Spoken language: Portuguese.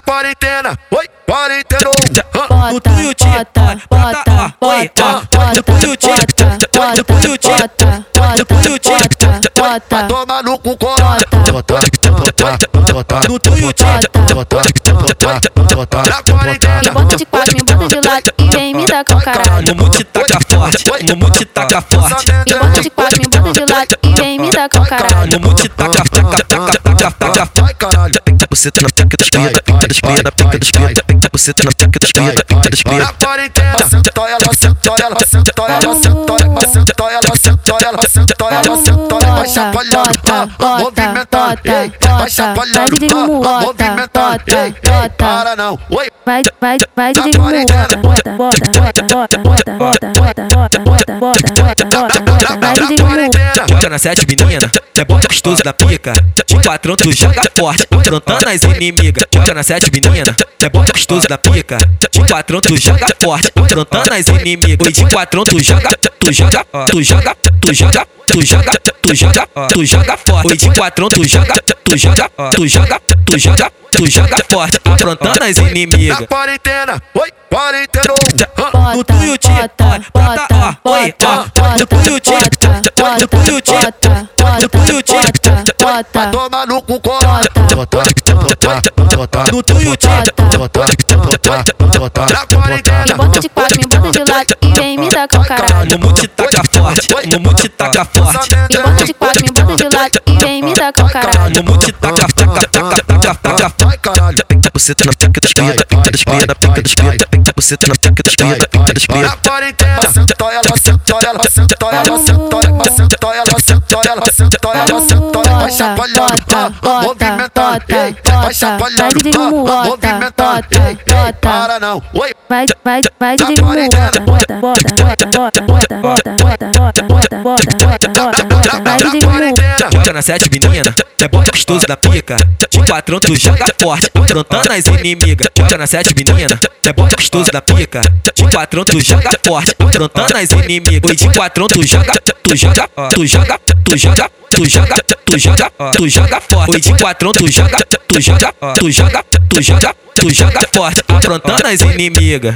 quarentena. Oi, quarentena. O tuio te bota, bota, bota, depois o tiro, depois o tiro, depois o tiro, bota, toma no cu corona. Bota, bota, bota, no tuio te bota, bota, bota, na quarentena. Me bota de quatro, me bota de lado e vem me dar com caralho. No mute taca forte, no mute taca forte. Me bota de quatro, me bota de lado e dar com caralho. Mumu te taca, taca, taca, taca, taca. Vai caralho. Buceta na pica dos cria, pica dos cria, na pica dos cria. Buceta na pica dos cria, pica dos cria. Na quarentena. Senta ela, senta ela, senta ela, senta ela, senta ela, senta ela, senta ela, senta ela. Vai chacoalhando, ah, movimentando, vai chacoalhando, ah, movimentando, para não, oi. Vai, vai, vai de bota, bota, bota, bota, bota, bota, bota, bota, bota, bota, bota, bota, bota, vai de quarentena. Joga na sete menina, é bom gostoso da pica. De patrão tu joga forte, afrontando as inimigas. Joga na sete menina, é bom gostoso da pica. De patrão tu joga forte, afrontando as inimigas. Oi, de patrão tu joga, tu joga, tu joga, tu joga, tu joga, tu joga, tu joga forte. Oi, de patrão tu joga, tu joga, tu joga, tu joga, tu joga forte, afrontando as inimigas. Na quarentena, oi, quarentena. No tuiuti, bota, ó, oi, ó. No tuiuti, no tuiuti, no tuiuti, Vai tomar no cu corota. no tuiuti. Na quarentena. Me bota de quatro, me bota de lado e vem me dar com caralho. Mumu te taca forte, Mumu te taca forte. Me bota de quatro, me bota de lado e vem me dar com caralho. Mumu te taca, taca, taca. Buceta na pica dos cria, pica dos cria, na pica dos cria. Buceta na pica dos cria, pica dos cria. Na quarentena. Senta ela, senta ela, senta ela, senta ela, senta ela, senta ela, senta ela, senta ela. Vai chacoalhando, movimentando, vai chacoalhando, movimentando, para não, oi. Vai, vai, vai de bota, bota, bota, bota, bota, bota, bota, na sete menina, é bom gostoso da pica. De patrão tu joga forte, afrontando as inimigas. Joga na sete menina, é bom gostoso da pica. De patrão tu joga forte, afrontando as inimigas. De patrão tu joga, tu joga, tu joga, tu joga, tu joga, tu joga, tu joga forte. Oi, de patrão tu joga, tu joga, tu joga, tu joga, tu joga forte, afrontando as inimigas.